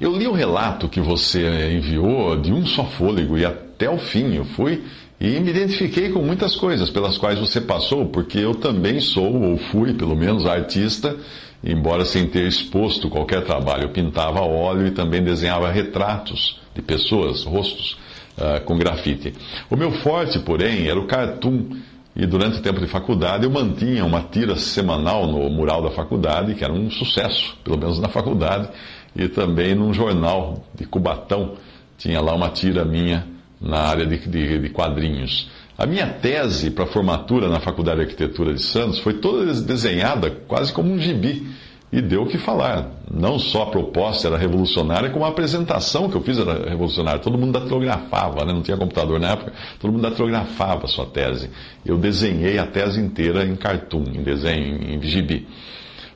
Eu li o relato que você enviou de um só fôlego e até o fim eu fui e me identifiquei com muitas coisas pelas quais você passou, porque eu também sou, ou fui pelo menos, artista, embora sem ter exposto qualquer trabalho. Eu pintava a óleo e também desenhava retratos de pessoas, rostos, ah, com grafite. O meu forte, porém, era o cartoon. E durante o tempo de faculdade eu mantinha uma tira semanal no mural da faculdade, que era um sucesso, pelo menos na faculdade, e também num jornal de Cubatão. Tinha lá uma tira minha na área de, de, de quadrinhos. A minha tese para formatura na Faculdade de Arquitetura de Santos foi toda desenhada quase como um gibi. E deu o que falar. Não só a proposta era revolucionária, como a apresentação que eu fiz era revolucionária. Todo mundo datilografava, né? não tinha computador na época, todo mundo datilografava a sua tese. Eu desenhei a tese inteira em cartoon, em desenho, em gibi.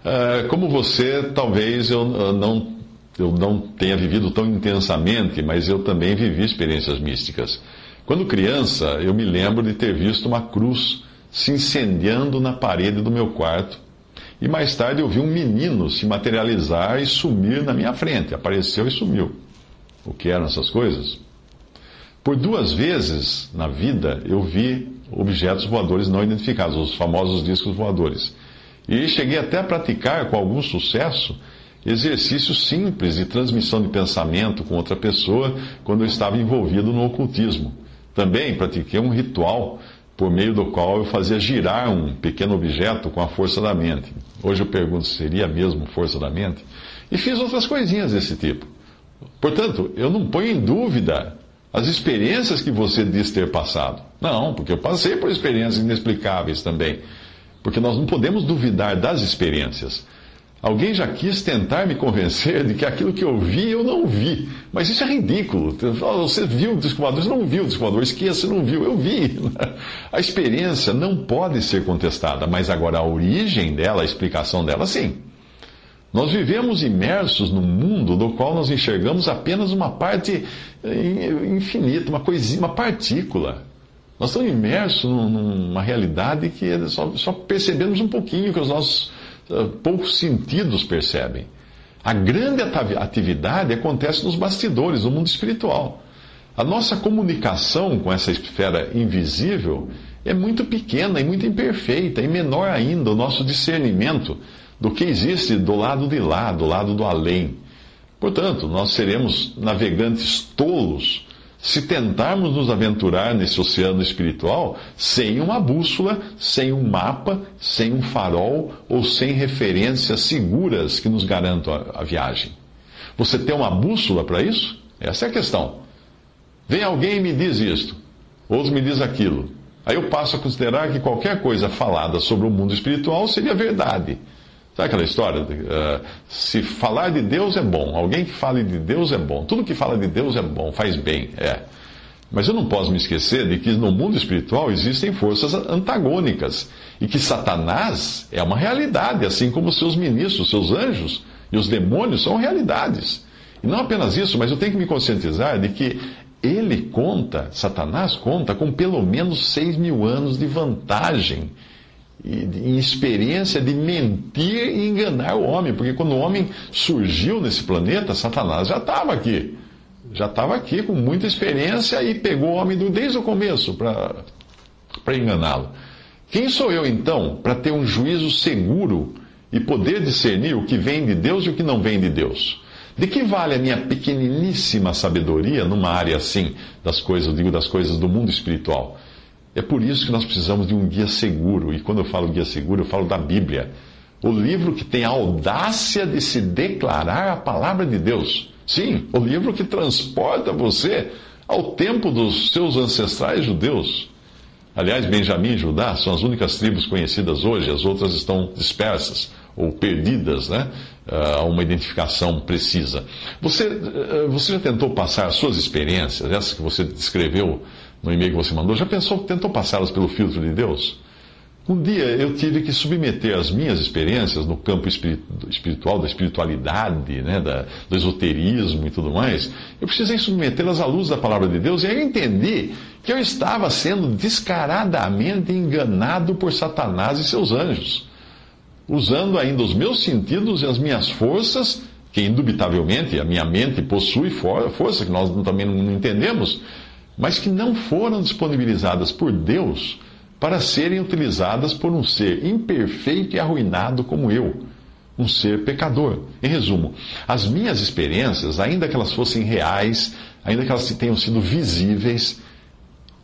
Ah, como você, talvez eu não, eu não tenha vivido tão intensamente, mas eu também vivi experiências místicas. Quando criança, eu me lembro de ter visto uma cruz se incendiando na parede do meu quarto. E mais tarde eu vi um menino se materializar e sumir na minha frente. Apareceu e sumiu. O que eram essas coisas? Por duas vezes na vida eu vi objetos voadores não identificados, os famosos discos voadores. E cheguei até a praticar com algum sucesso exercícios simples de transmissão de pensamento com outra pessoa quando eu estava envolvido no ocultismo. Também pratiquei um ritual por meio do qual eu fazia girar um pequeno objeto com a força da mente. Hoje eu pergunto, seria mesmo força da mente? E fiz outras coisinhas desse tipo. Portanto, eu não ponho em dúvida as experiências que você diz ter passado. Não, porque eu passei por experiências inexplicáveis também. Porque nós não podemos duvidar das experiências. Alguém já quis tentar me convencer de que aquilo que eu vi, eu não vi. Mas isso é ridículo. Você viu o disco você não viu o disco esqueça, você não viu, eu vi. A experiência não pode ser contestada, mas agora a origem dela, a explicação dela, sim. Nós vivemos imersos num mundo do qual nós enxergamos apenas uma parte infinita, uma coisinha, uma partícula. Nós estamos imersos numa realidade que só, só percebemos um pouquinho que os nossos poucos sentidos percebem. A grande atividade acontece nos bastidores, no mundo espiritual. A nossa comunicação com essa esfera invisível é muito pequena e muito imperfeita, e menor ainda o nosso discernimento do que existe do lado de lá, do lado do além. Portanto, nós seremos navegantes tolos se tentarmos nos aventurar nesse oceano espiritual sem uma bússola, sem um mapa, sem um farol ou sem referências seguras que nos garantam a, a viagem. Você tem uma bússola para isso? Essa é a questão. Vem alguém e me diz isto, outro me diz aquilo. Aí eu passo a considerar que qualquer coisa falada sobre o mundo espiritual seria verdade. Sabe aquela história? Uh, se falar de Deus é bom, alguém que fale de Deus é bom, tudo que fala de Deus é bom, faz bem, é. Mas eu não posso me esquecer de que no mundo espiritual existem forças antagônicas e que Satanás é uma realidade, assim como seus ministros, seus anjos e os demônios são realidades. E não apenas isso, mas eu tenho que me conscientizar de que ele conta, Satanás conta, com pelo menos seis mil anos de vantagem em experiência de mentir e enganar o homem, porque quando o homem surgiu nesse planeta, Satanás já estava aqui. Já estava aqui com muita experiência e pegou o homem desde o começo para enganá-lo. Quem sou eu então para ter um juízo seguro e poder discernir o que vem de Deus e o que não vem de Deus? De que vale a minha pequeniníssima sabedoria numa área assim das coisas, digo das coisas do mundo espiritual? É por isso que nós precisamos de um guia seguro. E quando eu falo guia seguro, eu falo da Bíblia. O livro que tem a audácia de se declarar a palavra de Deus. Sim, o livro que transporta você ao tempo dos seus ancestrais judeus. Aliás, Benjamim e Judá são as únicas tribos conhecidas hoje, as outras estão dispersas ou perdidas, né? A uma identificação precisa. Você, eh, você já tentou passar as suas experiências, essas que você descreveu no e-mail que você mandou, já pensou, tentou passá-las pelo filtro de Deus? Um dia eu tive que submeter as minhas experiências no campo espiritual, da espiritualidade, né, da, do esoterismo e tudo mais. Eu precisei submetê-las à luz da palavra de Deus e aí eu entendi que eu estava sendo descaradamente enganado por Satanás e seus anjos, usando ainda os meus sentidos e as minhas forças, que indubitavelmente a minha mente possui força, que nós também não entendemos, mas que não foram disponibilizadas por Deus para serem utilizadas por um ser imperfeito e arruinado como eu, um ser pecador. Em resumo, as minhas experiências, ainda que elas fossem reais, ainda que elas tenham sido visíveis,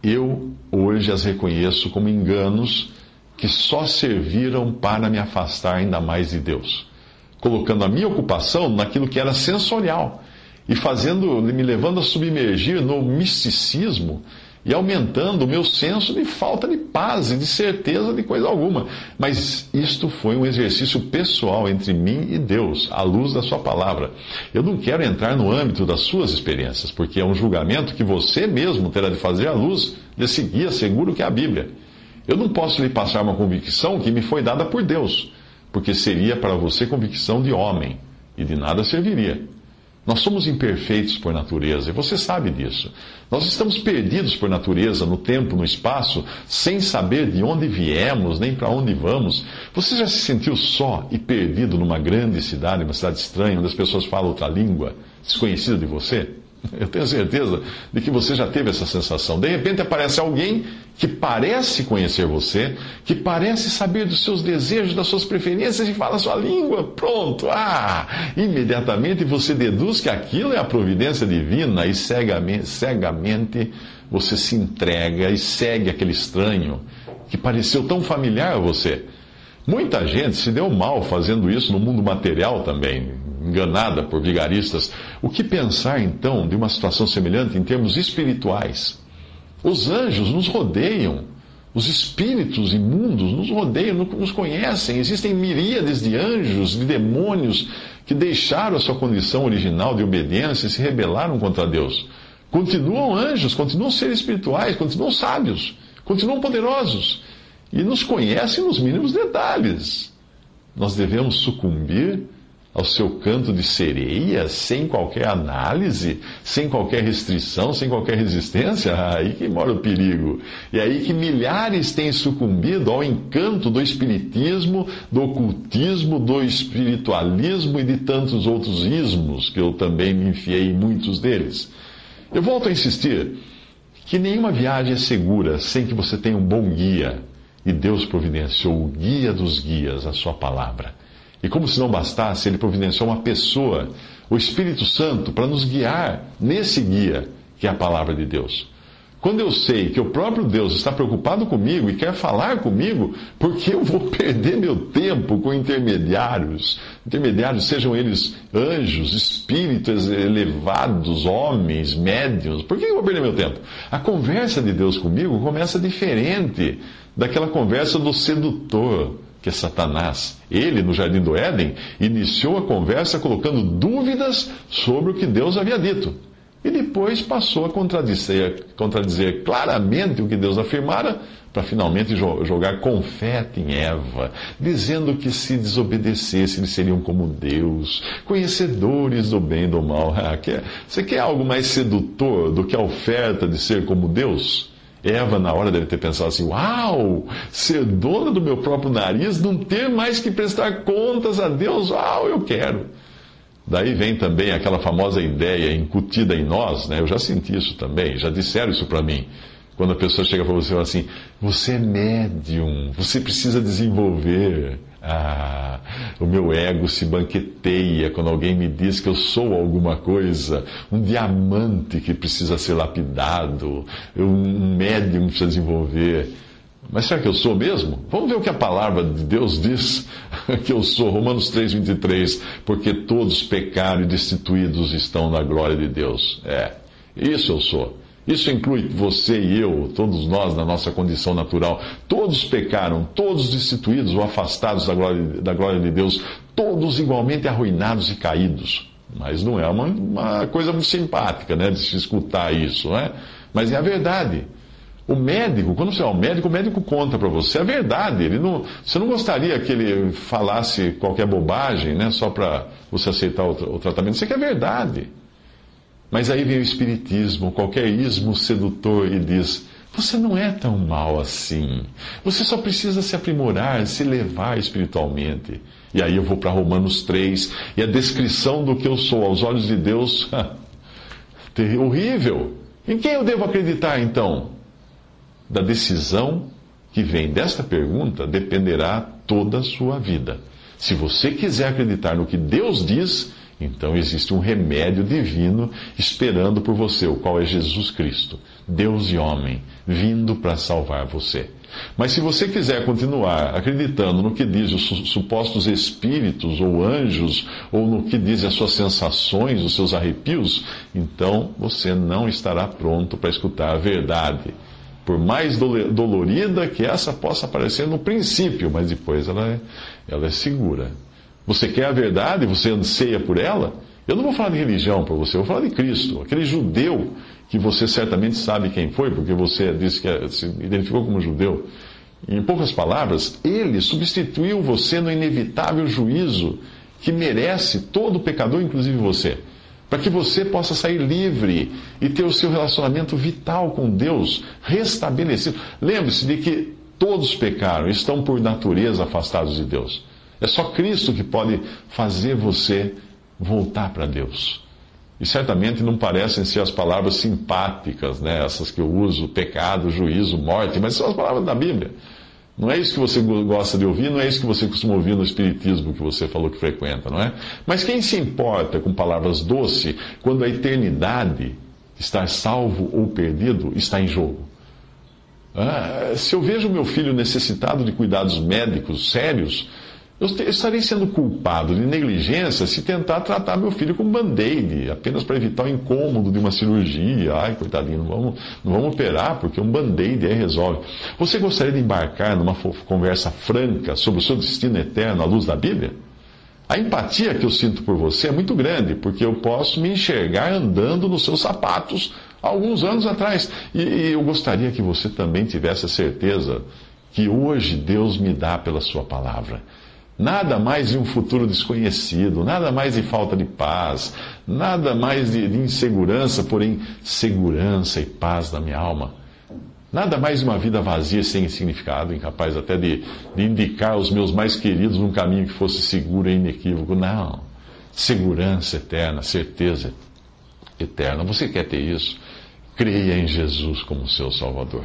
eu hoje as reconheço como enganos que só serviram para me afastar ainda mais de Deus, colocando a minha ocupação naquilo que era sensorial e fazendo, me levando a submergir no misticismo e aumentando o meu senso de falta de paz e de certeza de coisa alguma. Mas isto foi um exercício pessoal entre mim e Deus, à luz da Sua palavra. Eu não quero entrar no âmbito das suas experiências, porque é um julgamento que você mesmo terá de fazer à luz desse guia seguro que é a Bíblia. Eu não posso lhe passar uma convicção que me foi dada por Deus, porque seria para você convicção de homem e de nada serviria. Nós somos imperfeitos por natureza, e você sabe disso. Nós estamos perdidos por natureza, no tempo, no espaço, sem saber de onde viemos, nem para onde vamos. Você já se sentiu só e perdido numa grande cidade, uma cidade estranha, onde as pessoas falam outra língua, desconhecida de você? Eu tenho certeza de que você já teve essa sensação. De repente aparece alguém que parece conhecer você, que parece saber dos seus desejos, das suas preferências e fala a sua língua. Pronto! Ah! Imediatamente você deduz que aquilo é a providência divina e cegamente, cegamente você se entrega e segue aquele estranho que pareceu tão familiar a você. Muita gente se deu mal fazendo isso no mundo material também, enganada por vigaristas. O que pensar então de uma situação semelhante em termos espirituais? Os anjos nos rodeiam, os espíritos imundos nos rodeiam, nos conhecem. Existem miríades de anjos, de demônios que deixaram a sua condição original de obediência e se rebelaram contra Deus. Continuam anjos, continuam seres espirituais, continuam sábios, continuam poderosos e nos conhece nos mínimos detalhes. Nós devemos sucumbir ao seu canto de sereia, sem qualquer análise, sem qualquer restrição, sem qualquer resistência? Aí que mora o perigo. E aí que milhares têm sucumbido ao encanto do espiritismo, do ocultismo, do espiritualismo e de tantos outros ismos, que eu também me enfiei em muitos deles. Eu volto a insistir que nenhuma viagem é segura sem que você tenha um bom guia e Deus providenciou o guia dos guias, a sua palavra. E como se não bastasse, ele providenciou uma pessoa, o Espírito Santo, para nos guiar nesse guia, que é a palavra de Deus. Quando eu sei que o próprio Deus está preocupado comigo e quer falar comigo, porque eu vou perder meu tempo com intermediários? Intermediários, sejam eles anjos, espíritos elevados, homens, médios. Por que eu vou perder meu tempo? A conversa de Deus comigo começa diferente daquela conversa do sedutor, que é Satanás. Ele, no jardim do Éden, iniciou a conversa colocando dúvidas sobre o que Deus havia dito. E depois passou a contradizer, contradizer claramente o que Deus afirmara, para finalmente jogar confete em Eva, dizendo que se desobedecesse eles seriam como Deus, conhecedores do bem e do mal. Ah, você quer algo mais sedutor do que a oferta de ser como Deus? Eva, na hora, deve ter pensado assim: Uau, ser dona do meu próprio nariz, não ter mais que prestar contas a Deus, uau, eu quero. Daí vem também aquela famosa ideia incutida em nós, né? Eu já senti isso também, já disseram isso para mim. Quando a pessoa chega para você e fala assim: Você é médium, você precisa desenvolver. Ah, o meu ego se banqueteia quando alguém me diz que eu sou alguma coisa, um diamante que precisa ser lapidado, um médium que precisa desenvolver. Mas será que eu sou mesmo? Vamos ver o que a palavra de Deus diz que eu sou. Romanos 3, 23. Porque todos pecaram e destituídos estão na glória de Deus. É, isso eu sou. Isso inclui você e eu, todos nós na nossa condição natural. Todos pecaram, todos destituídos ou afastados da glória, da glória de Deus, todos igualmente arruinados e caídos. Mas não é uma, uma coisa muito simpática, né, de se escutar isso, não é? Mas é a verdade. O médico, quando você é um médico, o médico conta para você a verdade. Ele não, você não gostaria que ele falasse qualquer bobagem, né, só para você aceitar o, o tratamento. Você quer verdade. Mas aí vem o espiritismo, qualquer ismo sedutor e diz: você não é tão mal assim. Você só precisa se aprimorar, se levar espiritualmente. E aí eu vou para Romanos 3 e a descrição do que eu sou aos olhos de Deus, horrível. Em quem eu devo acreditar então? Da decisão que vem desta pergunta dependerá toda a sua vida. Se você quiser acreditar no que Deus diz, então existe um remédio divino esperando por você, o qual é Jesus Cristo, Deus e homem, vindo para salvar você. Mas se você quiser continuar acreditando no que diz os supostos espíritos ou anjos, ou no que dizem as suas sensações, os seus arrepios, então você não estará pronto para escutar a verdade. Por mais dolorida que essa possa parecer no princípio, mas depois ela é, ela é segura. Você quer a verdade? Você anseia por ela? Eu não vou falar de religião para você, eu vou falar de Cristo. Aquele judeu que você certamente sabe quem foi, porque você disse que é, se identificou como judeu. Em poucas palavras, ele substituiu você no inevitável juízo que merece todo pecador, inclusive você. Para que você possa sair livre e ter o seu relacionamento vital com Deus restabelecido. Lembre-se de que todos pecaram, estão por natureza afastados de Deus. É só Cristo que pode fazer você voltar para Deus. E certamente não parecem ser as palavras simpáticas, né? essas que eu uso, pecado, juízo, morte, mas são as palavras da Bíblia. Não é isso que você gosta de ouvir, não é isso que você costuma ouvir no Espiritismo que você falou que frequenta, não é? Mas quem se importa com palavras doces quando a eternidade, estar salvo ou perdido, está em jogo? Ah, se eu vejo meu filho necessitado de cuidados médicos sérios, eu estarei sendo culpado de negligência se tentar tratar meu filho com band-aid, apenas para evitar o incômodo de uma cirurgia. Ai, coitadinho, não vamos, não vamos operar, porque um band-aid aí resolve. Você gostaria de embarcar numa conversa franca sobre o seu destino eterno à luz da Bíblia? A empatia que eu sinto por você é muito grande, porque eu posso me enxergar andando nos seus sapatos alguns anos atrás. E, e eu gostaria que você também tivesse a certeza que hoje Deus me dá pela Sua palavra. Nada mais de um futuro desconhecido, nada mais de falta de paz, nada mais de, de insegurança, porém segurança e paz da minha alma. Nada mais de uma vida vazia, sem significado, incapaz até de, de indicar os meus mais queridos num caminho que fosse seguro e inequívoco. Não. Segurança eterna, certeza eterna. Você quer ter isso? Creia em Jesus como seu Salvador.